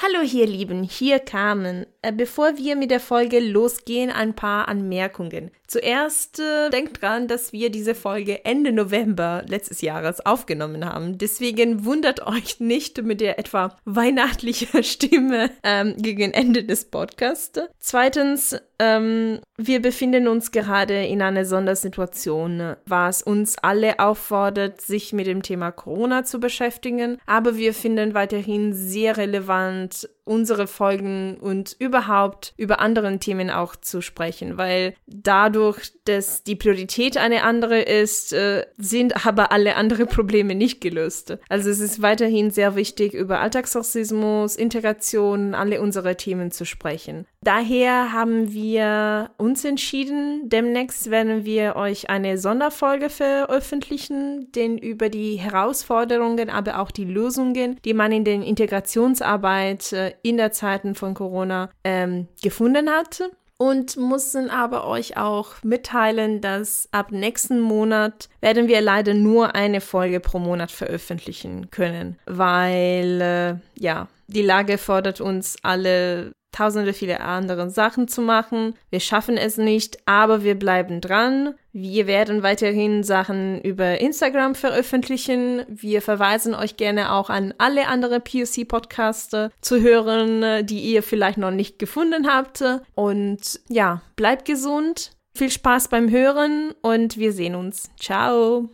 Hallo ihr Lieben, hier Carmen. Äh, bevor wir mit der Folge losgehen, ein paar Anmerkungen. Zuerst äh, denkt dran, dass wir diese Folge Ende November letztes Jahres aufgenommen haben. Deswegen wundert euch nicht mit der etwa weihnachtlichen Stimme ähm, gegen Ende des Podcasts. Zweitens, ähm, wir befinden uns gerade in einer Sondersituation, was uns alle auffordert, sich mit dem Thema Corona zu beschäftigen. Aber wir finden weiterhin sehr relevant, unsere Folgen und überhaupt über anderen Themen auch zu sprechen, weil dadurch, dass die Priorität eine andere ist, äh, sind aber alle anderen Probleme nicht gelöst. Also es ist weiterhin sehr wichtig, über Alltagsrassismus, Integration, alle unsere Themen zu sprechen. Daher haben wir uns entschieden, demnächst werden wir euch eine Sonderfolge veröffentlichen, denn über die Herausforderungen, aber auch die Lösungen, die man in der Integrationsarbeit äh, in der Zeiten von Corona ähm, gefunden hat. Und mussten aber euch auch mitteilen, dass ab nächsten Monat werden wir leider nur eine Folge pro Monat veröffentlichen können, weil äh, ja, die Lage fordert uns alle tausende viele andere Sachen zu machen. Wir schaffen es nicht, aber wir bleiben dran. Wir werden weiterhin Sachen über Instagram veröffentlichen. Wir verweisen euch gerne auch an alle andere POC-Podcasts zu hören, die ihr vielleicht noch nicht gefunden habt. Und ja, bleibt gesund. Viel Spaß beim Hören und wir sehen uns. Ciao.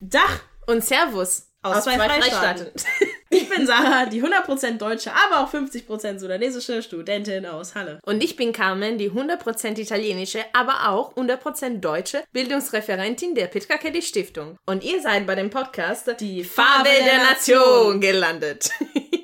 Dach und Servus aus, aus zwei, zwei Freistaaten. Ich bin Sarah, die 100% deutsche, aber auch 50% sudanesische Studentin aus Halle. Und ich bin Carmen, die 100% italienische, aber auch 100% deutsche Bildungsreferentin der Petra Kelly Stiftung. Und ihr seid bei dem Podcast Die Farbe der Nation gelandet.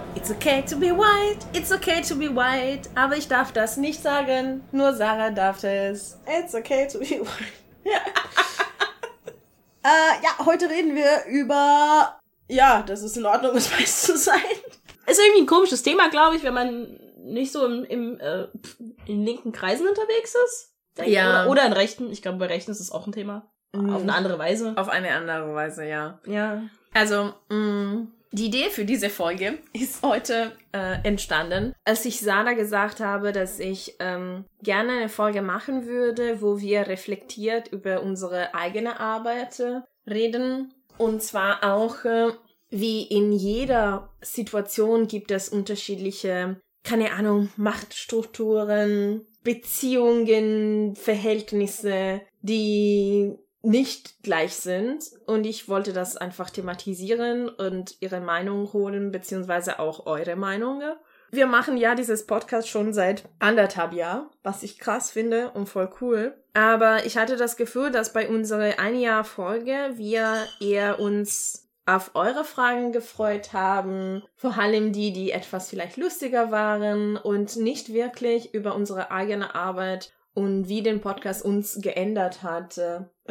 It's okay to be white, it's okay to be white. Aber ich darf das nicht sagen, nur Sarah darf es. It's okay to be white. äh, ja, heute reden wir über. Ja, das ist in Ordnung, es weiß zu sein. Ist irgendwie ein komisches Thema, glaube ich, wenn man nicht so im, im äh, in linken Kreisen unterwegs ist. Ja. Oder, oder in rechten. Ich glaube, bei rechten ist es auch ein Thema. Mhm. Auf eine andere Weise. Auf eine andere Weise, ja. Ja. Also, mh, mm, die Idee für diese Folge ist heute äh, entstanden, als ich Sana gesagt habe, dass ich ähm, gerne eine Folge machen würde, wo wir reflektiert über unsere eigene Arbeit reden. Und zwar auch, äh, wie in jeder Situation gibt es unterschiedliche, keine Ahnung, Machtstrukturen, Beziehungen, Verhältnisse, die nicht gleich sind und ich wollte das einfach thematisieren und ihre Meinung holen, beziehungsweise auch eure Meinung. Wir machen ja dieses Podcast schon seit anderthalb Jahren, was ich krass finde und voll cool. Aber ich hatte das Gefühl, dass bei unserer ein Jahr Folge wir eher uns auf eure Fragen gefreut haben, vor allem die, die etwas vielleicht lustiger waren und nicht wirklich über unsere eigene Arbeit und wie den Podcast uns geändert hat,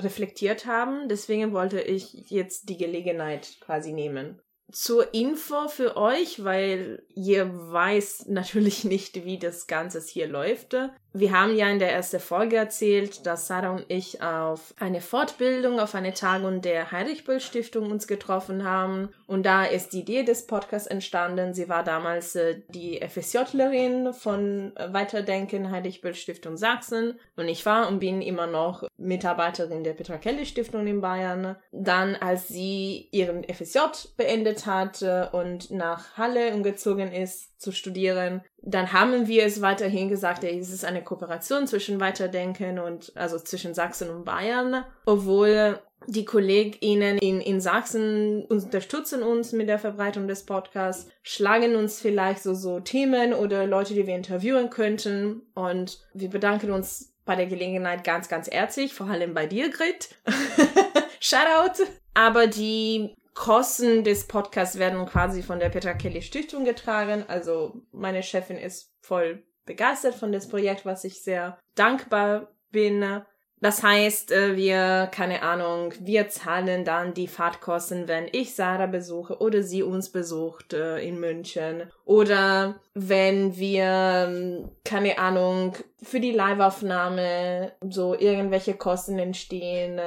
reflektiert haben. Deswegen wollte ich jetzt die Gelegenheit quasi nehmen zur Info für euch, weil ihr weiß natürlich nicht, wie das Ganze hier läuft. Wir haben ja in der ersten Folge erzählt, dass Sarah und ich auf eine Fortbildung, auf eine Tagung der Heinrich-Böll Stiftung uns getroffen haben. Und da ist die Idee des Podcasts entstanden. Sie war damals äh, die FSJlerin von Weiterdenken Heinrich-Böll Stiftung Sachsen. Und ich war und bin immer noch Mitarbeiterin der Petra Kelly Stiftung in Bayern. Dann, als sie ihren FSJ beendet hat und nach Halle umgezogen ist zu studieren, dann haben wir es weiterhin gesagt, es ist eine Kooperation zwischen Weiterdenken und also zwischen Sachsen und Bayern, obwohl die KollegInnen in, in Sachsen unterstützen uns mit der Verbreitung des Podcasts, schlagen uns vielleicht so, so Themen oder Leute, die wir interviewen könnten und wir bedanken uns bei der Gelegenheit ganz, ganz herzlich, vor allem bei dir, Grit. Shoutout. Aber die Kosten des Podcasts werden quasi von der Petra Kelly Stiftung getragen. Also meine Chefin ist voll begeistert von das Projekt, was ich sehr dankbar bin. Das heißt, äh, wir, keine Ahnung, wir zahlen dann die Fahrtkosten, wenn ich Sarah besuche oder sie uns besucht äh, in München. Oder wenn wir, ähm, keine Ahnung, für die Liveaufnahme so irgendwelche Kosten entstehen.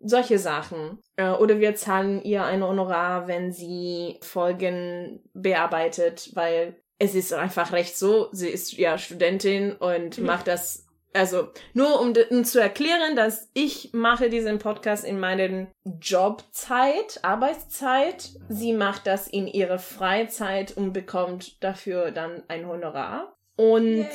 Äh, solche Sachen. Oder wir zahlen ihr ein Honorar, wenn sie Folgen bearbeitet, weil es ist einfach recht so, sie ist ja Studentin und mhm. macht das also nur um, um, zu erklären, dass ich mache diesen Podcast in meinen Jobzeit, Arbeitszeit. Sie macht das in ihrer Freizeit und bekommt dafür dann ein Honorar. Und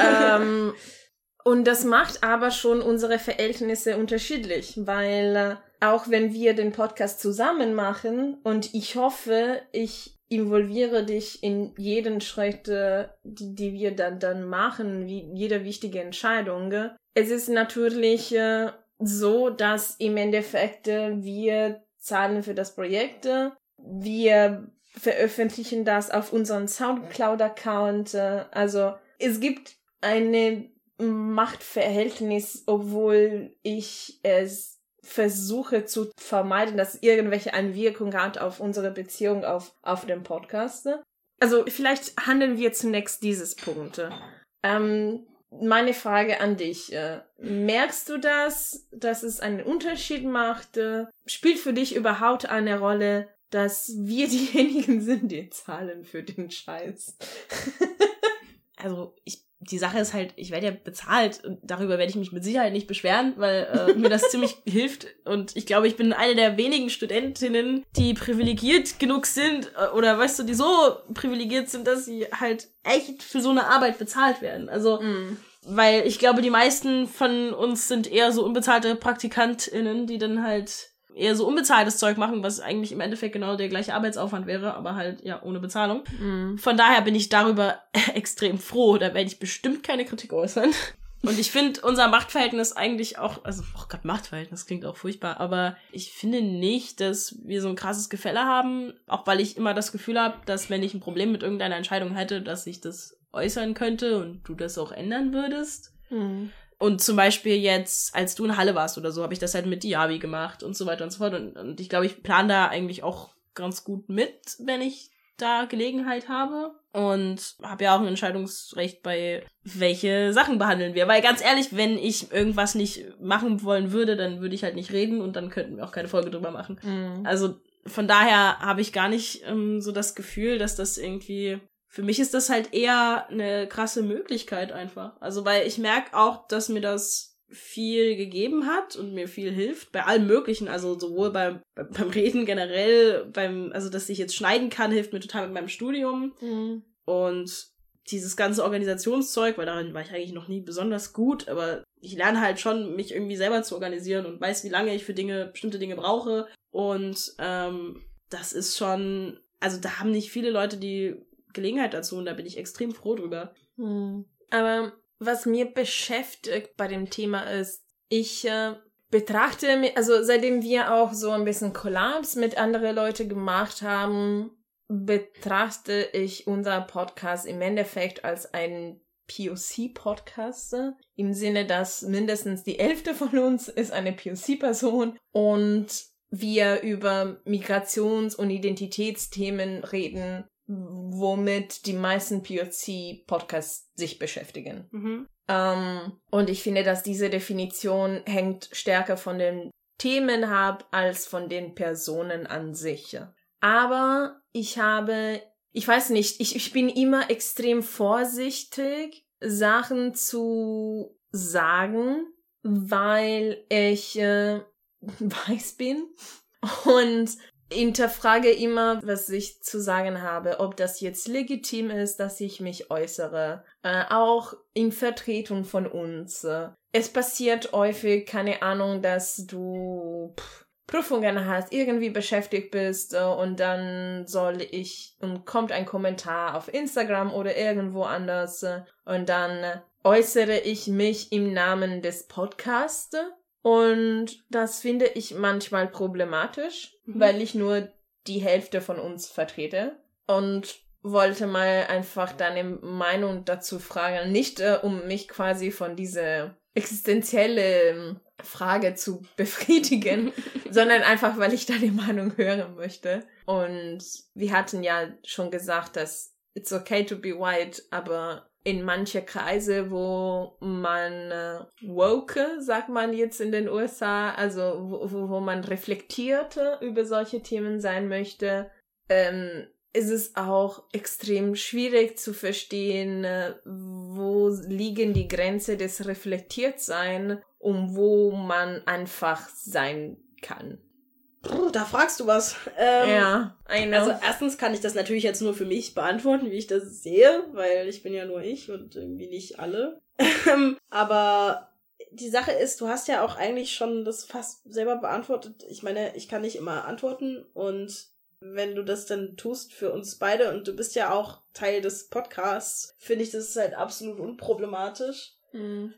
ähm, und das macht aber schon unsere Verhältnisse unterschiedlich, weil äh, auch wenn wir den Podcast zusammen machen und ich hoffe, ich involviere dich in jeden Schritt, äh, die, die wir dann, dann machen, wie jede wichtige Entscheidung. Es ist natürlich äh, so, dass im Endeffekt äh, wir zahlen für das Projekt, wir veröffentlichen das auf unserem Soundcloud-Account. Also es gibt eine Machtverhältnis, obwohl ich es versuche zu vermeiden, dass irgendwelche Einwirkung hat auf unsere Beziehung auf, auf dem Podcast. Also vielleicht handeln wir zunächst dieses Punkt. Ähm, meine Frage an dich. Äh, merkst du das, dass es einen Unterschied macht? Spielt für dich überhaupt eine Rolle, dass wir diejenigen sind, die zahlen für den Scheiß? also ich die Sache ist halt, ich werde ja bezahlt und darüber werde ich mich mit Sicherheit nicht beschweren, weil äh, mir das ziemlich hilft. Und ich glaube, ich bin eine der wenigen Studentinnen, die privilegiert genug sind äh, oder weißt du, die so privilegiert sind, dass sie halt echt für so eine Arbeit bezahlt werden. Also, mm. weil ich glaube, die meisten von uns sind eher so unbezahlte PraktikantInnen, die dann halt eher so unbezahltes Zeug machen, was eigentlich im Endeffekt genau der gleiche Arbeitsaufwand wäre, aber halt ja ohne Bezahlung. Mhm. Von daher bin ich darüber extrem froh. Da werde ich bestimmt keine Kritik äußern. Und ich finde unser Machtverhältnis eigentlich auch, also, oh Gott, Machtverhältnis klingt auch furchtbar, aber ich finde nicht, dass wir so ein krasses Gefälle haben, auch weil ich immer das Gefühl habe, dass wenn ich ein Problem mit irgendeiner Entscheidung hätte, dass ich das äußern könnte und du das auch ändern würdest. Mhm. Und zum Beispiel jetzt, als du in Halle warst oder so, habe ich das halt mit Diaby gemacht und so weiter und so fort. Und, und ich glaube, ich plane da eigentlich auch ganz gut mit, wenn ich da Gelegenheit habe. Und habe ja auch ein Entscheidungsrecht bei, welche Sachen behandeln wir. Weil ganz ehrlich, wenn ich irgendwas nicht machen wollen würde, dann würde ich halt nicht reden und dann könnten wir auch keine Folge drüber machen. Mhm. Also von daher habe ich gar nicht ähm, so das Gefühl, dass das irgendwie für mich ist das halt eher eine krasse Möglichkeit einfach. Also, weil ich merke auch, dass mir das viel gegeben hat und mir viel hilft bei allem Möglichen, also sowohl beim, beim Reden generell, beim, also dass ich jetzt schneiden kann, hilft mir total mit meinem Studium. Mhm. Und dieses ganze Organisationszeug, weil darin war ich eigentlich noch nie besonders gut, aber ich lerne halt schon, mich irgendwie selber zu organisieren und weiß, wie lange ich für Dinge, bestimmte Dinge brauche. Und ähm, das ist schon, also da haben nicht viele Leute, die Gelegenheit dazu und da bin ich extrem froh drüber. Hm. Aber was mir beschäftigt bei dem Thema ist, ich äh, betrachte, also seitdem wir auch so ein bisschen Collabs mit anderen Leuten gemacht haben, betrachte ich unser Podcast im Endeffekt als einen POC-Podcast im Sinne, dass mindestens die Hälfte von uns ist eine POC-Person und wir über Migrations- und Identitätsthemen reden womit die meisten POC-Podcasts sich beschäftigen. Mhm. Ähm, und ich finde, dass diese Definition hängt stärker von den Themen ab als von den Personen an sich. Aber ich habe, ich weiß nicht, ich, ich bin immer extrem vorsichtig, Sachen zu sagen, weil ich äh, weiß bin und hinterfrage immer, was ich zu sagen habe, ob das jetzt legitim ist, dass ich mich äußere, äh, auch in Vertretung von uns. Es passiert häufig, keine Ahnung, dass du pff, Prüfungen hast, irgendwie beschäftigt bist äh, und dann soll ich und kommt ein Kommentar auf Instagram oder irgendwo anders äh, und dann äußere ich mich im Namen des Podcasts und das finde ich manchmal problematisch, mhm. weil ich nur die Hälfte von uns vertrete und wollte mal einfach deine Meinung dazu fragen. Nicht äh, um mich quasi von dieser existenzielle Frage zu befriedigen, sondern einfach, weil ich deine Meinung hören möchte. Und wir hatten ja schon gesagt, dass it's okay to be white, aber in manche Kreise, wo man äh, woke, sagt man jetzt in den USA, also wo, wo man reflektierte über solche Themen sein möchte, ähm, ist es auch extrem schwierig zu verstehen, äh, wo liegen die Grenze des Reflektiertsein und wo man einfach sein kann. Da fragst du was. Ähm, ja, I know. Also erstens kann ich das natürlich jetzt nur für mich beantworten, wie ich das sehe, weil ich bin ja nur ich und irgendwie nicht alle. Ähm, aber die Sache ist, du hast ja auch eigentlich schon das fast selber beantwortet. Ich meine, ich kann nicht immer antworten und wenn du das dann tust für uns beide und du bist ja auch Teil des Podcasts, finde ich das halt absolut unproblematisch. Mhm.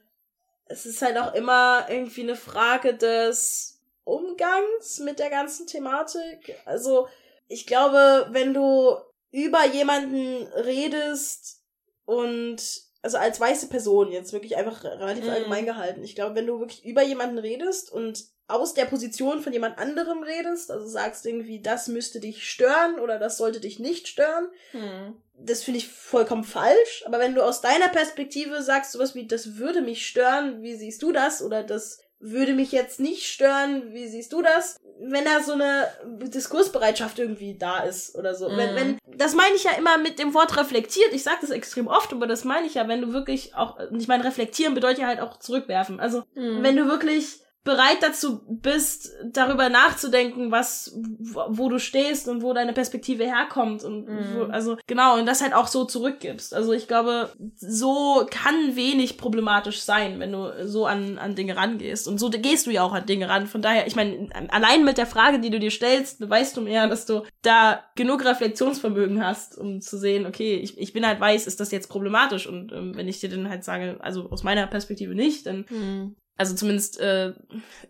Es ist halt auch immer irgendwie eine Frage des Umgangs mit der ganzen Thematik. Also, ich glaube, wenn du über jemanden redest und also als weiße Person jetzt wirklich einfach relativ mm. allgemein gehalten. Ich glaube, wenn du wirklich über jemanden redest und aus der Position von jemand anderem redest, also sagst irgendwie, das müsste dich stören oder das sollte dich nicht stören, mm. das finde ich vollkommen falsch. Aber wenn du aus deiner Perspektive sagst sowas wie, das würde mich stören, wie siehst du das? Oder das würde mich jetzt nicht stören. Wie siehst du das? Wenn da so eine Diskursbereitschaft irgendwie da ist oder so. Mhm. Wenn, wenn, das meine ich ja immer mit dem Wort reflektiert. Ich sage das extrem oft, aber das meine ich ja, wenn du wirklich auch, ich meine, reflektieren bedeutet ja halt auch zurückwerfen. Also, mhm. wenn du wirklich bereit dazu bist, darüber nachzudenken, was, wo du stehst und wo deine Perspektive herkommt und mm. wo, also genau und das halt auch so zurückgibst. Also ich glaube, so kann wenig problematisch sein, wenn du so an an Dinge rangehst und so gehst du ja auch an Dinge ran. Von daher, ich meine, allein mit der Frage, die du dir stellst, beweist du mir, dass du da genug Reflexionsvermögen hast, um zu sehen, okay, ich, ich bin halt weiß, ist das jetzt problematisch und ähm, wenn ich dir dann halt sage, also aus meiner Perspektive nicht, dann mm also zumindest äh,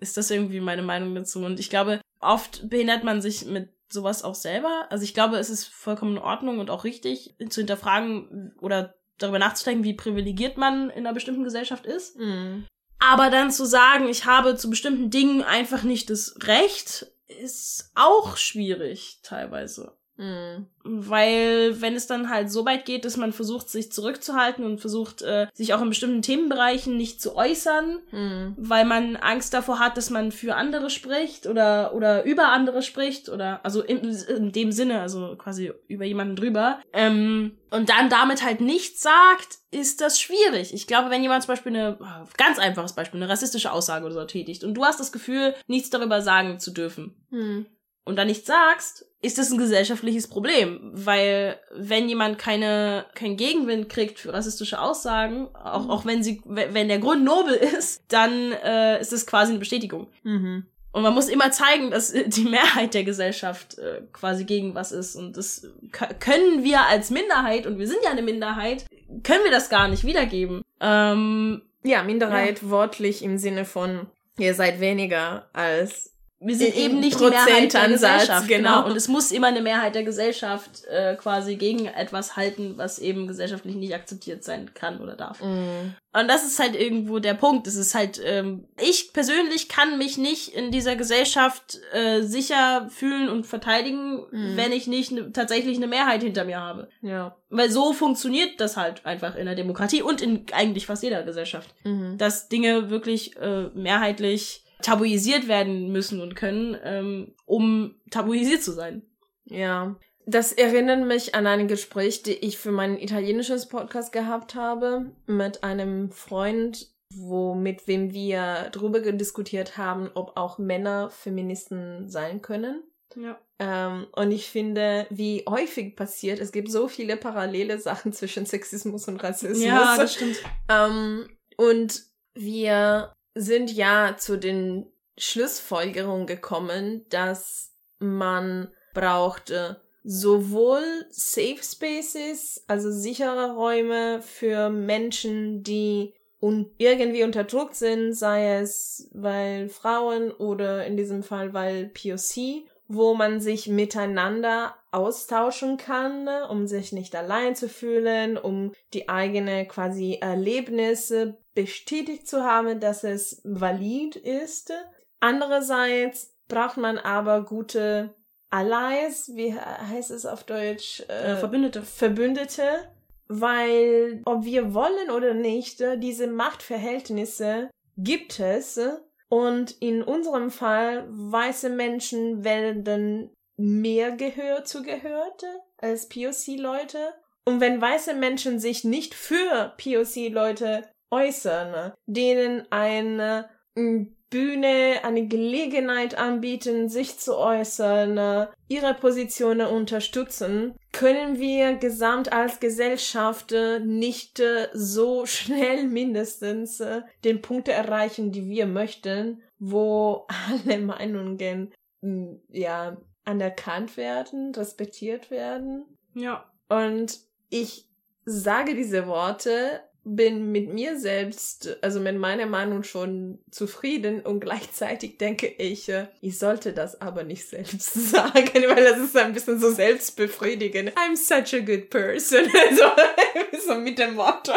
ist das irgendwie meine Meinung dazu. Und ich glaube, oft behindert man sich mit sowas auch selber. Also ich glaube, es ist vollkommen in Ordnung und auch richtig, zu hinterfragen oder darüber nachzudenken, wie privilegiert man in einer bestimmten Gesellschaft ist. Mhm. Aber dann zu sagen, ich habe zu bestimmten Dingen einfach nicht das Recht, ist auch schwierig teilweise. Mhm. Weil wenn es dann halt so weit geht, dass man versucht, sich zurückzuhalten und versucht, äh, sich auch in bestimmten Themenbereichen nicht zu äußern, mhm. weil man Angst davor hat, dass man für andere spricht oder, oder über andere spricht oder, also in, in dem Sinne, also quasi über jemanden drüber, ähm, und dann damit halt nichts sagt, ist das schwierig. Ich glaube, wenn jemand zum Beispiel eine, ganz einfaches Beispiel, eine rassistische Aussage oder so tätigt und du hast das Gefühl, nichts darüber sagen zu dürfen, mhm und dann nichts sagst, ist das ein gesellschaftliches Problem, weil wenn jemand keine kein Gegenwind kriegt für rassistische Aussagen, auch mhm. auch wenn sie wenn der Grund nobel ist, dann äh, ist es quasi eine Bestätigung. Mhm. Und man muss immer zeigen, dass die Mehrheit der Gesellschaft äh, quasi gegen was ist. Und das können wir als Minderheit, und wir sind ja eine Minderheit, können wir das gar nicht wiedergeben. Ähm, ja, Minderheit ja. wortlich im Sinne von, ihr seid weniger als wir sind eben nicht die Mehrheit der Gesellschaft. Genau. genau. Und es muss immer eine Mehrheit der Gesellschaft äh, quasi gegen etwas halten, was eben gesellschaftlich nicht akzeptiert sein kann oder darf. Mm. Und das ist halt irgendwo der Punkt. Es ist halt, ähm, ich persönlich kann mich nicht in dieser Gesellschaft äh, sicher fühlen und verteidigen, mm. wenn ich nicht ne, tatsächlich eine Mehrheit hinter mir habe. Ja. Weil so funktioniert das halt einfach in der Demokratie und in eigentlich fast jeder Gesellschaft. Mhm. Dass Dinge wirklich äh, mehrheitlich tabuisiert werden müssen und können, ähm, um tabuisiert zu sein. Ja. Das erinnert mich an ein Gespräch, die ich für mein italienisches Podcast gehabt habe mit einem Freund, wo mit wem wir drüber diskutiert haben, ob auch Männer Feministen sein können. Ja. Ähm, und ich finde, wie häufig passiert, es gibt so viele parallele Sachen zwischen Sexismus und Rassismus. Ja, das stimmt. Ähm, und wir sind ja zu den Schlussfolgerungen gekommen, dass man brauchte sowohl Safe Spaces, also sichere Räume für Menschen, die un irgendwie unterdrückt sind, sei es weil Frauen oder in diesem Fall weil POC wo man sich miteinander austauschen kann, ne, um sich nicht allein zu fühlen, um die eigene quasi Erlebnisse bestätigt zu haben, dass es valid ist. Andererseits braucht man aber gute Allies, wie heißt es auf Deutsch? Äh, Verbündete. Verbündete, weil ob wir wollen oder nicht, diese Machtverhältnisse gibt es und in unserem Fall weiße Menschen werden mehr Gehör zugehört als POC-Leute. Und wenn weiße Menschen sich nicht für POC-Leute äußern, denen eine Bühne, eine Gelegenheit anbieten, sich zu äußern, ihre Positionen unterstützen, können wir gesamt als Gesellschaft nicht so schnell mindestens den Punkt erreichen, die wir möchten, wo alle Meinungen ja anerkannt werden, respektiert werden. Ja. Und ich sage diese Worte, bin mit mir selbst, also mit meiner Meinung schon zufrieden und gleichzeitig denke ich, äh, ich sollte das aber nicht selbst sagen, weil das ist ein bisschen so selbstbefriedigend. I'm such a good person. Also, so mit dem Motto.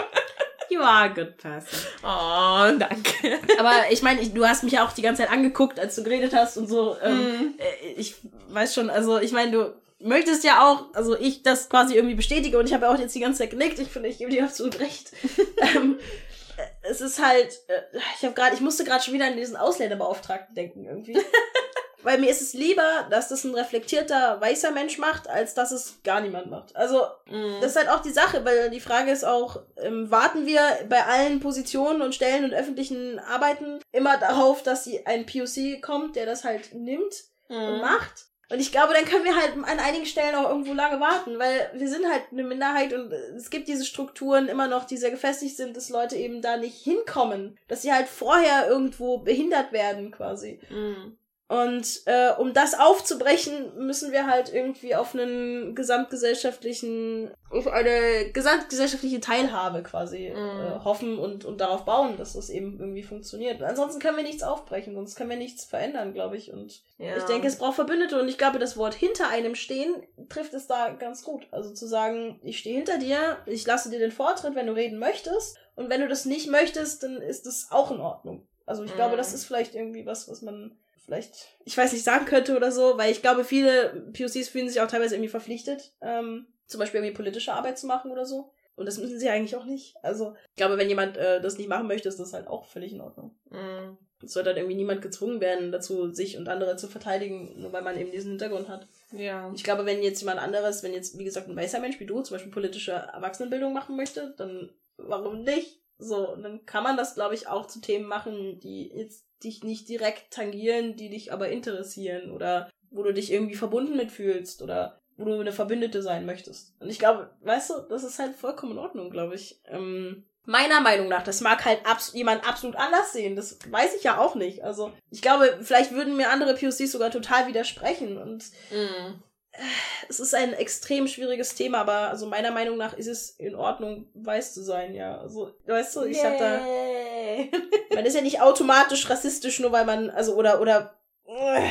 You are a good person. Oh, danke. Aber ich meine, du hast mich ja auch die ganze Zeit angeguckt, als du geredet hast und so. Ähm, mm. Ich weiß schon, also ich meine, du möchtest ja auch, also ich das quasi irgendwie bestätige und ich habe ja auch jetzt die ganze Zeit genickt. Ich finde, ich gebe dir absolut recht. ähm, es ist halt, äh, ich habe gerade, ich musste gerade schon wieder an diesen Ausländerbeauftragten denken irgendwie. Weil mir ist es lieber, dass das ein reflektierter weißer Mensch macht, als dass es gar niemand macht. Also, mm. das ist halt auch die Sache, weil die Frage ist auch, ähm, warten wir bei allen Positionen und Stellen und öffentlichen Arbeiten immer darauf, dass sie ein POC kommt, der das halt nimmt mm. und mhm. macht? Und ich glaube, dann können wir halt an einigen Stellen auch irgendwo lange warten, weil wir sind halt eine Minderheit und es gibt diese Strukturen immer noch, die sehr gefestigt sind, dass Leute eben da nicht hinkommen, dass sie halt vorher irgendwo behindert werden quasi. Mhm. Und äh, um das aufzubrechen, müssen wir halt irgendwie auf einen gesamtgesellschaftlichen, auf eine gesamtgesellschaftliche Teilhabe quasi mm. äh, hoffen und, und darauf bauen, dass das eben irgendwie funktioniert. Ansonsten können wir nichts aufbrechen, sonst können wir nichts verändern, glaube ich. Und ja. ich denke, es braucht Verbündete und ich glaube, das Wort hinter einem stehen trifft es da ganz gut. Also zu sagen, ich stehe hinter dir, ich lasse dir den Vortritt, wenn du reden möchtest. Und wenn du das nicht möchtest, dann ist das auch in Ordnung. Also ich mm. glaube, das ist vielleicht irgendwie was, was man vielleicht, ich weiß nicht, sagen könnte oder so, weil ich glaube, viele POCs fühlen sich auch teilweise irgendwie verpflichtet, ähm, zum Beispiel irgendwie politische Arbeit zu machen oder so. Und das müssen sie eigentlich auch nicht. Also, ich glaube, wenn jemand äh, das nicht machen möchte, ist das halt auch völlig in Ordnung. Mm. Es sollte halt irgendwie niemand gezwungen werden, dazu sich und andere zu verteidigen, nur weil man eben diesen Hintergrund hat. Ja. Ich glaube, wenn jetzt jemand anderes, wenn jetzt, wie gesagt, ein weißer Mensch wie du zum Beispiel politische Erwachsenenbildung machen möchte, dann warum nicht? So, und dann kann man das, glaube ich, auch zu Themen machen, die jetzt dich nicht direkt tangieren, die dich aber interessieren oder wo du dich irgendwie verbunden mitfühlst oder wo du eine Verbündete sein möchtest. Und ich glaube, weißt du, das ist halt vollkommen in Ordnung, glaube ich. Ähm, meiner Meinung nach, das mag halt abs jemand absolut anders sehen. Das weiß ich ja auch nicht. Also, ich glaube, vielleicht würden mir andere POCs sogar total widersprechen und mm es ist ein extrem schwieriges Thema, aber also meiner Meinung nach ist es in Ordnung, weiß zu sein, ja. Also, weißt du, ich yeah. hab da. Man ist ja nicht automatisch rassistisch, nur weil man, also, oder, oder äh,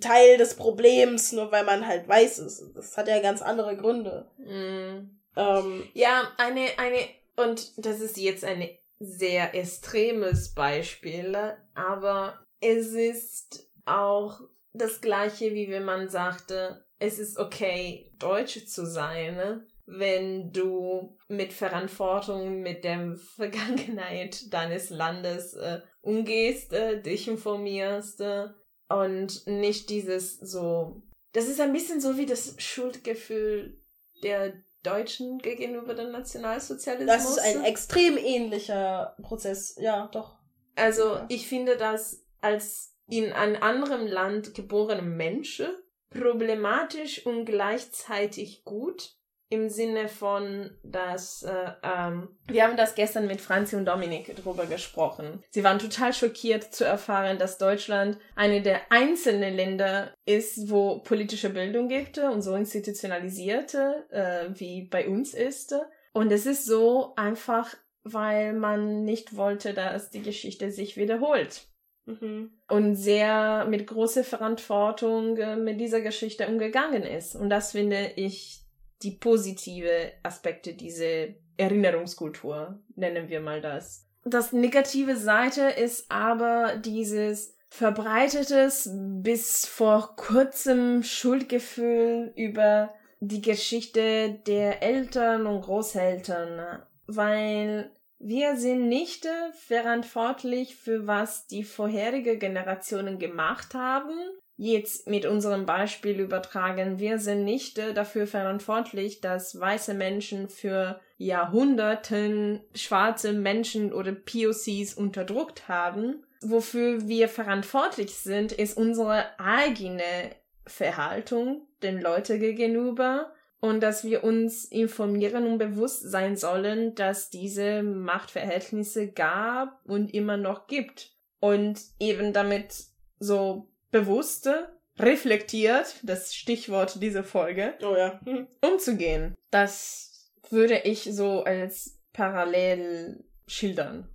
Teil des Problems, nur weil man halt weiß ist. Das hat ja ganz andere Gründe. Mm. Ähm, ja, eine, eine, und das ist jetzt ein sehr extremes Beispiel, aber es ist auch das gleiche, wie wenn man sagte, es ist okay, Deutsch zu sein, ne? wenn du mit Verantwortung mit der Vergangenheit deines Landes äh, umgehst, äh, dich informierst äh, und nicht dieses so. Das ist ein bisschen so wie das Schuldgefühl der Deutschen gegenüber dem Nationalsozialismus. Das ist ein extrem ähnlicher Prozess, ja, doch. Also ich finde das als in einem anderen Land geborene Menschen problematisch und gleichzeitig gut im Sinne von, dass äh, ähm, wir haben das gestern mit Franzi und Dominik drüber gesprochen. Sie waren total schockiert zu erfahren, dass Deutschland eine der einzelnen Länder ist, wo politische Bildung gibt und so institutionalisierte, äh, wie bei uns ist. Und es ist so einfach, weil man nicht wollte, dass die Geschichte sich wiederholt. Mhm. und sehr mit großer Verantwortung äh, mit dieser Geschichte umgegangen ist. Und das finde ich die positive Aspekte dieser Erinnerungskultur, nennen wir mal das. Das negative Seite ist aber dieses verbreitetes bis vor kurzem Schuldgefühl über die Geschichte der Eltern und Großeltern, weil wir sind nicht verantwortlich für was die vorherige Generationen gemacht haben. Jetzt mit unserem Beispiel übertragen, wir sind nicht dafür verantwortlich, dass weiße Menschen für Jahrhunderten schwarze Menschen oder POCs unterdrückt haben. Wofür wir verantwortlich sind, ist unsere eigene Verhaltung den Leuten gegenüber und dass wir uns informieren und bewusst sein sollen, dass diese Machtverhältnisse gab und immer noch gibt. Und eben damit so bewusste, reflektiert, das Stichwort dieser Folge, oh ja. Umzugehen. Das würde ich so als parallel schildern.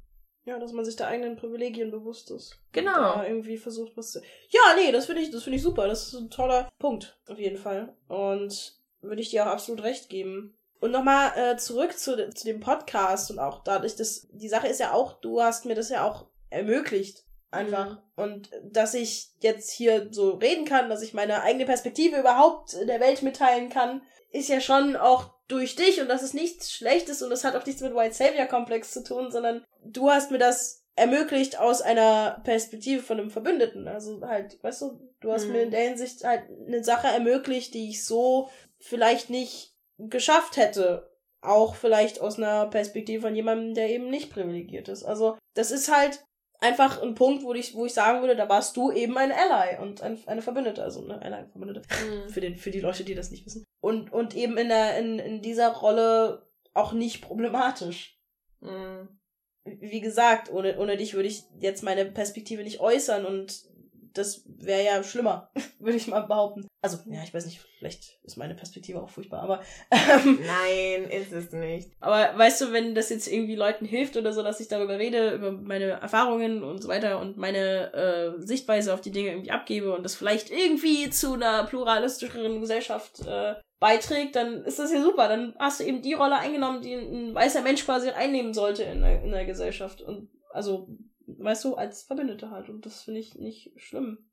Ja, dass man sich der eigenen Privilegien bewusst ist. Genau. Da irgendwie versucht, was zu. Ja, nee, das finde ich, das finde ich super. Das ist ein toller Punkt, auf jeden Fall. Und würde ich dir auch absolut recht geben. Und nochmal äh, zurück zu, zu dem Podcast und auch dadurch, dass die Sache ist ja auch, du hast mir das ja auch ermöglicht. Einfach. Mhm. Und dass ich jetzt hier so reden kann, dass ich meine eigene Perspektive überhaupt der Welt mitteilen kann, ist ja schon auch durch dich und das ist nichts Schlechtes und das hat auch nichts mit White Savior Komplex zu tun, sondern du hast mir das ermöglicht aus einer Perspektive von einem Verbündeten. Also halt, weißt du, du hast mhm. mir in der Hinsicht halt eine Sache ermöglicht, die ich so vielleicht nicht geschafft hätte. Auch vielleicht aus einer Perspektive von jemandem, der eben nicht privilegiert ist. Also, das ist halt einfach ein Punkt, wo ich, wo ich sagen würde, da warst du eben ein Ally und ein, eine Verbündete, also ne, eine Verbündete. Mhm. Für, den, für die Leute, die das nicht wissen. Und, und eben in, der, in, in dieser Rolle auch nicht problematisch. Mhm. Wie gesagt, ohne, ohne dich würde ich jetzt meine Perspektive nicht äußern und das wäre ja schlimmer, würde ich mal behaupten. Also, ja, ich weiß nicht, vielleicht ist meine Perspektive auch furchtbar, aber. Ähm, Nein, ist es nicht. Aber weißt du, wenn das jetzt irgendwie Leuten hilft oder so, dass ich darüber rede, über meine Erfahrungen und so weiter und meine äh, Sichtweise auf die Dinge irgendwie abgebe und das vielleicht irgendwie zu einer pluralistischeren Gesellschaft äh, beiträgt, dann ist das ja super. Dann hast du eben die Rolle eingenommen, die ein weißer Mensch quasi einnehmen sollte in der, in der Gesellschaft. Und also weißt du, als Verbündete halt. Und das finde ich nicht schlimm.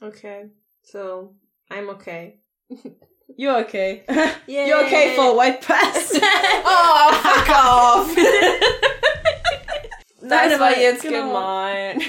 Okay. So, I'm okay. You're okay. Yeah. You're okay for a white pass. oh, fuck off. das das war jetzt genau. gemein.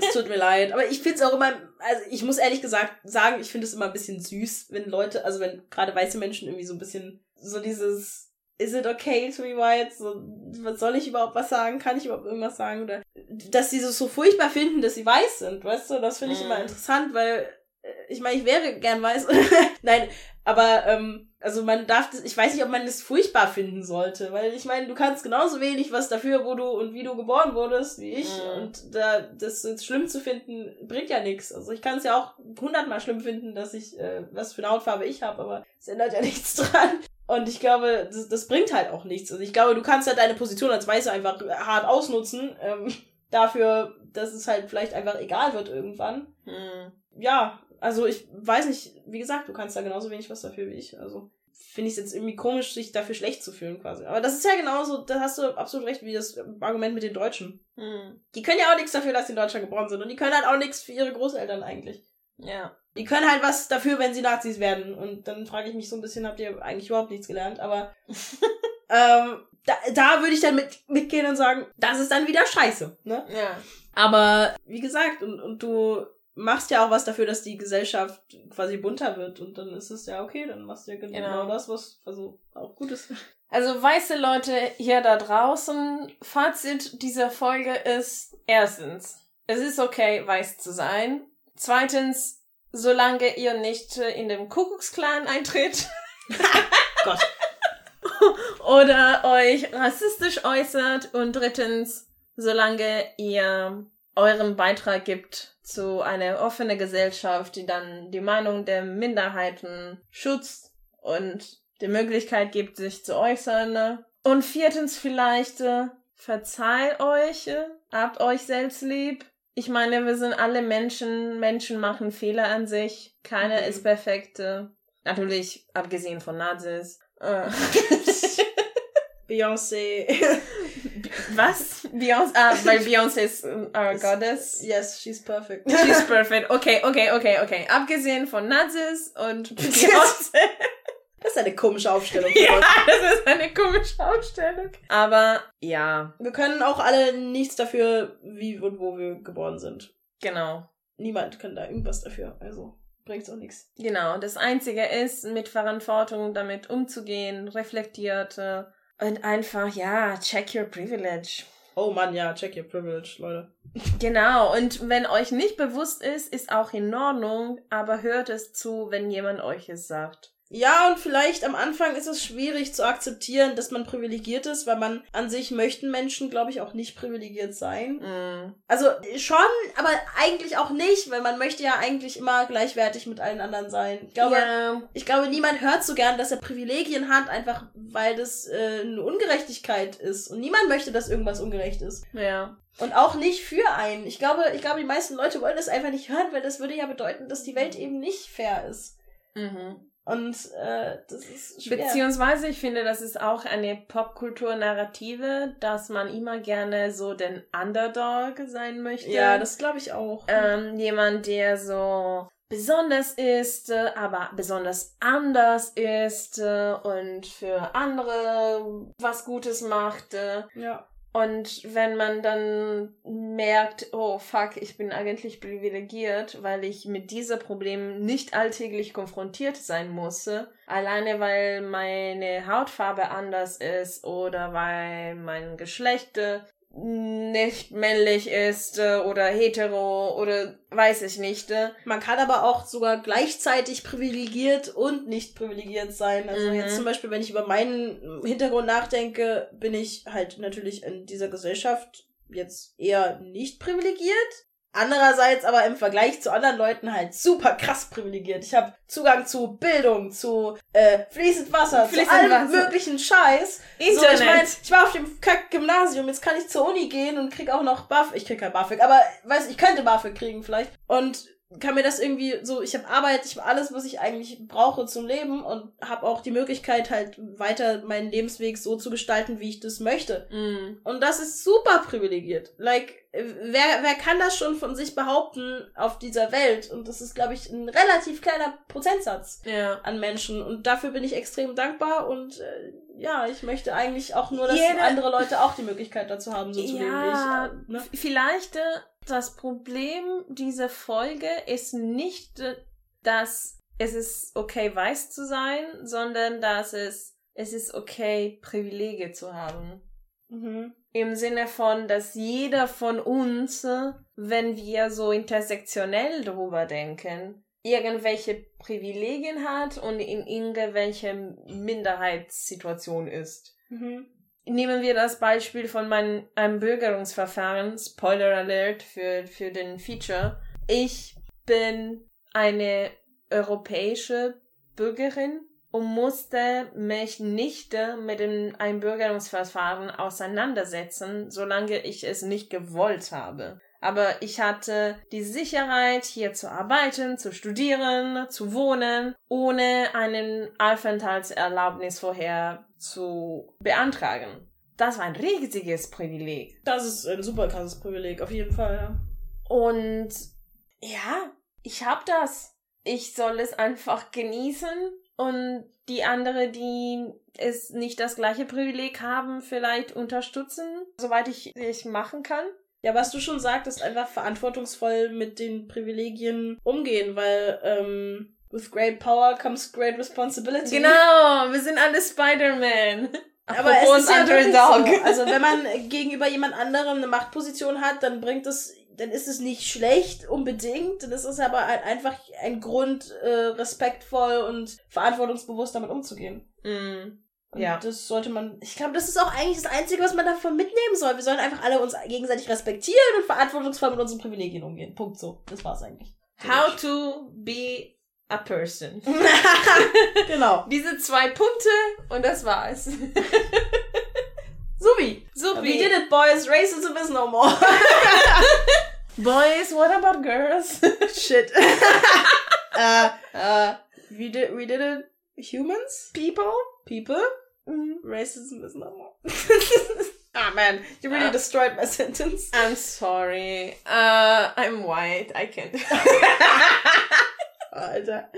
es tut mir leid. Aber ich finde es auch immer, also ich muss ehrlich gesagt sagen, ich finde es immer ein bisschen süß, wenn Leute, also wenn gerade weiße Menschen irgendwie so ein bisschen so dieses is it okay to be white? So, was soll ich überhaupt was sagen? Kann ich überhaupt irgendwas sagen? Oder dass sie so, so furchtbar finden, dass sie weiß sind, weißt du? Das finde ich mm. immer mhm. interessant, weil äh, ich meine, ich wäre gern weiß. Nein, aber ähm, also man darf das, ich weiß nicht, ob man das furchtbar finden sollte, weil ich meine, du kannst genauso wenig was dafür, wo du und wie du geboren wurdest, wie ich. Mm. Und da das jetzt schlimm zu finden, bringt ja nichts. Also ich kann es ja auch hundertmal schlimm finden, dass ich, äh, was für eine Hautfarbe ich habe, aber es ändert ja nichts dran. Und ich glaube, das, das bringt halt auch nichts. Also ich glaube, du kannst halt deine Position als Weiße einfach hart ausnutzen, ähm, dafür, dass es halt vielleicht einfach egal wird irgendwann. Hm. Ja, also ich weiß nicht, wie gesagt, du kannst da genauso wenig was dafür wie ich. Also finde ich es jetzt irgendwie komisch, sich dafür schlecht zu fühlen quasi. Aber das ist ja genauso, da hast du absolut recht, wie das Argument mit den Deutschen. Hm. Die können ja auch nichts dafür, dass sie in Deutschland geboren sind. Und die können halt auch nichts für ihre Großeltern eigentlich. Ja. Die können halt was dafür, wenn sie Nazis werden. Und dann frage ich mich so ein bisschen, habt ihr eigentlich überhaupt nichts gelernt? Aber ähm, da, da würde ich dann mit, mitgehen und sagen, das ist dann wieder scheiße. Ne? Ja. Aber wie gesagt, und, und du machst ja auch was dafür, dass die Gesellschaft quasi bunter wird. Und dann ist es ja okay, dann machst du ja genau, genau. das, was also auch gut ist. Also weiße Leute hier da draußen, Fazit dieser Folge ist erstens, es ist okay, weiß zu sein. Zweitens, solange ihr nicht äh, in dem Kuckucksklan eintritt. Gott. Oder euch rassistisch äußert. Und drittens, solange ihr euren Beitrag gibt zu einer offenen Gesellschaft, die dann die Meinung der Minderheiten schützt und die Möglichkeit gibt, sich zu äußern. Und viertens vielleicht, äh, verzeiht euch, äh, habt euch selbst lieb Ich meine, wir sind alle Menschen. Menschen machen Fehler an sich. Keiner Mhm. ist perfekt. äh, Natürlich, abgesehen von Nazis. Äh, Beyoncé. was? Beyoncé? Ah, weil Beyoncé ist äh, our goddess. yes, she's perfect. She's perfect. Okay, okay, okay, okay. Abgesehen von Nazis und Beyoncé. Das ist eine komische Aufstellung. ja, das ist eine komische Aufstellung. Aber ja, Wir können auch alle nichts dafür, wie und wo wir geboren sind. genau. Niemand kann da irgendwas dafür. Also bringt's auch nichts. Genau. Das Einzige ist, mit Verantwortung damit umzugehen, reflektiert äh, und einfach, ja, check your privilege. Oh Mann, ja, check your privilege, Leute. Genau. Und wenn euch nicht bewusst ist, ist auch in Ordnung, aber hört es zu, wenn jemand euch es sagt. Ja, und vielleicht am Anfang ist es schwierig zu akzeptieren, dass man privilegiert ist, weil man an sich möchten Menschen, glaube ich, auch nicht privilegiert sein. Mm. Also schon, aber eigentlich auch nicht, weil man möchte ja eigentlich immer gleichwertig mit allen anderen sein. Ich glaube, ja. ich glaube, niemand hört so gern, dass er Privilegien hat, einfach weil das äh, eine Ungerechtigkeit ist. Und niemand möchte, dass irgendwas ungerecht ist. Ja. Und auch nicht für einen. Ich glaube, ich glaube, die meisten Leute wollen das einfach nicht hören, weil das würde ja bedeuten, dass die Welt eben nicht fair ist. Mhm. Und äh, das ist schwer. Beziehungsweise, ich finde, das ist auch eine Popkultur-Narrative, dass man immer gerne so den Underdog sein möchte. ja, das glaube ich auch. ähm, jemand, der so besonders ist, äh, aber besonders anders ist äh, und für andere was Gutes macht. äh. ja. Und wenn man dann merkt, oh fuck, ich bin eigentlich privilegiert, weil ich mit diesem Problem nicht alltäglich konfrontiert sein muss, alleine weil meine Hautfarbe anders ist oder weil mein Geschlecht nicht männlich ist äh, oder hetero oder weiß ich nicht. äh. Man kann aber auch sogar gleichzeitig privilegiert und nicht privilegiert sein. Also Mhm. jetzt zum Beispiel, wenn ich über meinen Hintergrund nachdenke, bin ich halt natürlich in dieser Gesellschaft jetzt eher nicht privilegiert. Andererseits aber im Vergleich zu anderen Leuten halt super krass privilegiert. Ich habe Zugang zu Bildung, zu äh, fließend Wasser, Fließend zu allem Wasser. möglichen Scheiß. So, ich Internet. mein, ich war auf dem Kack-Gymnasium, jetzt kann ich zur Uni gehen und krieg auch noch BAföG. Ich krieg kein BAföG, aber weiß ich könnte BAföG kriegen vielleicht. Und kann mir das irgendwie so, ich habe Arbeit, ich habe alles, was ich eigentlich brauche zum Leben und habe auch die Möglichkeit halt weiter meinen Lebensweg so zu gestalten, wie ich das möchte. Mm. Und das ist super privilegiert. Like, wer, wer kann das schon von sich behaupten auf dieser Welt? Und das ist, glaube ich, ein relativ kleiner Prozentsatz Ja. an Menschen. Und dafür bin ich extrem dankbar und äh, ja, ich möchte eigentlich auch nur, dass Jede- andere Leute auch die Möglichkeit dazu haben, so zu leben wie ich. Äh, ne? Vielleicht äh, das Problem dieser Folge ist nicht, dass es ist okay, weiß zu sein, sondern dass es, es ist okay, Privilege zu haben. Mhm. Im Sinne von, dass jeder von uns, wenn wir so intersektionell drüber denken, irgendwelche Privilegien hat und in irgendwelche Minderheitssituation ist. Mhm. Nehmen wir das Beispiel von meinem Einbürgerungsverfahren, Spoiler Alert für, für den Feature. Ich bin eine europäische Bürgerin und musste mich nicht mit dem Einbürgerungsverfahren auseinandersetzen, solange ich es nicht gewollt habe. Aber ich hatte die Sicherheit, hier zu arbeiten, zu studieren, zu wohnen, ohne einen Aufenthaltserlaubnis vorher zu beantragen. Das war ein riesiges Privileg. Das ist ein super krasses Privileg, auf jeden Fall, ja. Und ja, ich hab das. Ich soll es einfach genießen und die andere, die es nicht das gleiche Privileg haben, vielleicht unterstützen, soweit ich es machen kann. Ja, was du schon sagtest, einfach verantwortungsvoll mit den Privilegien umgehen, weil ähm, with great power comes great responsibility. Genau, wir sind alle Spider-Man. Aber Apropos es ist ja Underdog. so. Also wenn man gegenüber jemand anderem eine Machtposition hat, dann bringt es, dann ist es nicht schlecht unbedingt. Dann ist es aber halt einfach ein Grund, äh, respektvoll und verantwortungsbewusst damit umzugehen. Mm. Und Ja. das sollte man, ich glaube, das ist auch eigentlich das Einzige, was man davon mitnehmen soll. Wir sollen einfach alle uns gegenseitig respektieren und verantwortungsvoll mit unseren Privilegien umgehen. Punkt so. Das war's eigentlich. How to be a person. genau. Diese zwei Punkte und das war's. Supi. We did it, boys. Racism is no more. Boys, what about girls? Shit. uh, uh, we did, we did it. Humans? People? People? Mm. Racism is no more. ah, man. You really Ah. destroyed my sentence. I'm sorry. Uh, I'm white. I can't. Alter.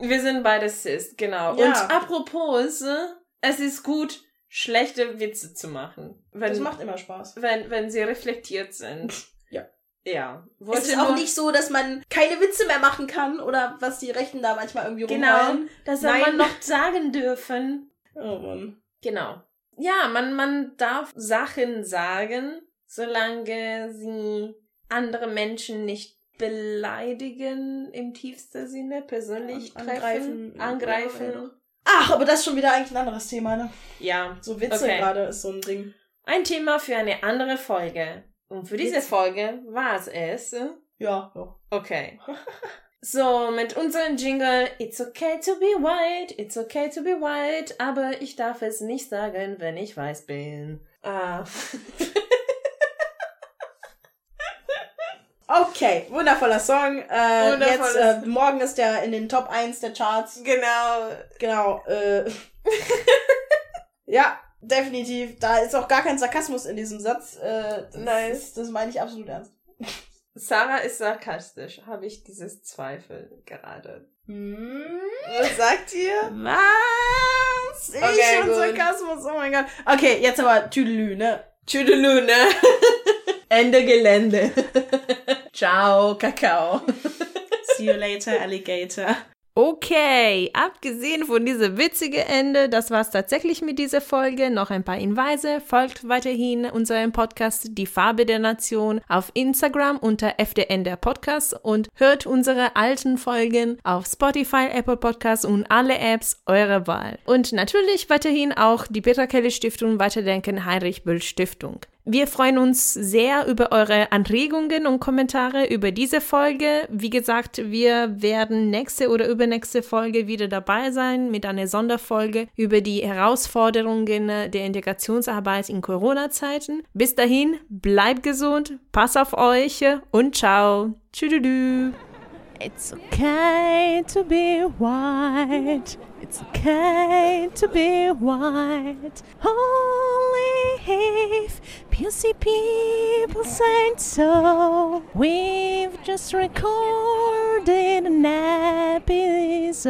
Wir sind beide cis, genau. Ja. Und apropos, es ist gut, schlechte Witze zu machen. Wenn, Das macht immer Spaß. wenn, wenn sie reflektiert sind. Ja. Ja. Es Wollte ist auch nicht so, dass man keine Witze mehr machen kann oder was die Rechten da manchmal irgendwie Genau. rumheulen. Das soll man noch sagen dürfen. Oh Mann. Genau. Ja, man, man darf Sachen sagen, solange sie andere Menschen nicht beleidigen im tiefsten Sinne, persönlich An- treffen, angreifen. angreifen. Ach, aber das ist schon wieder eigentlich ein anderes Thema, ne? Ja, So Witze Okay. gerade ist so ein Ding. ein Thema für eine andere Folge. Und für diese Witz. Folge war es es. Ja, ja. Okay. So, mit unserem Jingle, it's okay to be white, it's okay to be white, aber ich darf es nicht sagen, wenn ich weiß bin. Ah. Okay, wundervoller Song. Äh, Wundervolles- Jetzt, äh, morgen ist der in den Top 1 der Charts. genau. Genau. Äh, ja, definitiv. Da ist auch gar kein Sarkasmus in diesem Satz. Äh, das, Nice. ist, das meine ich absolut ernst. Sarah ist sarkastisch, habe ich dieses Zweifel gerade. Hm? Was sagt ihr? Was? Ich Okay, und gut. Sarkasmus, oh mein Gott. Okay, jetzt aber Tüdelü, ne? Tschüdelü, ne? Ende Gelände. Ciao, Kakao. See you later, Alligator. Okay, abgesehen von diesem witzigen Ende, das war's tatsächlich mit dieser Folge. Noch ein paar Hinweise. Folgt weiterhin unserem Podcast Die Farbe der Nation auf Instagram unter FDN der Podcast und hört unsere alten Folgen auf Spotify, Apple Podcasts und alle Apps eurer Wahl. Und natürlich weiterhin auch die Petra Kelly Stiftung Weiterdenken Heinrich Böll Stiftung. Wir freuen uns sehr über eure Anregungen und Kommentare über diese Folge. Wie gesagt, wir werden nächste oder übernächste Folge wieder dabei sein mit einer Sonderfolge über die Herausforderungen der Integrationsarbeit in Corona-Zeiten. Bis dahin, bleibt gesund, pass auf euch und ciao. Tschüss. It's okay to be white. It's okay to be white. Only if PC people said so. We've just recorded an episode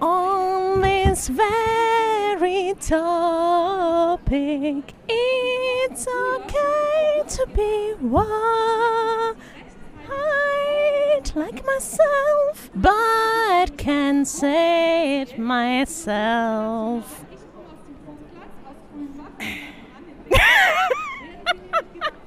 on this very topic. It's okay to be white like myself, but can say it myself.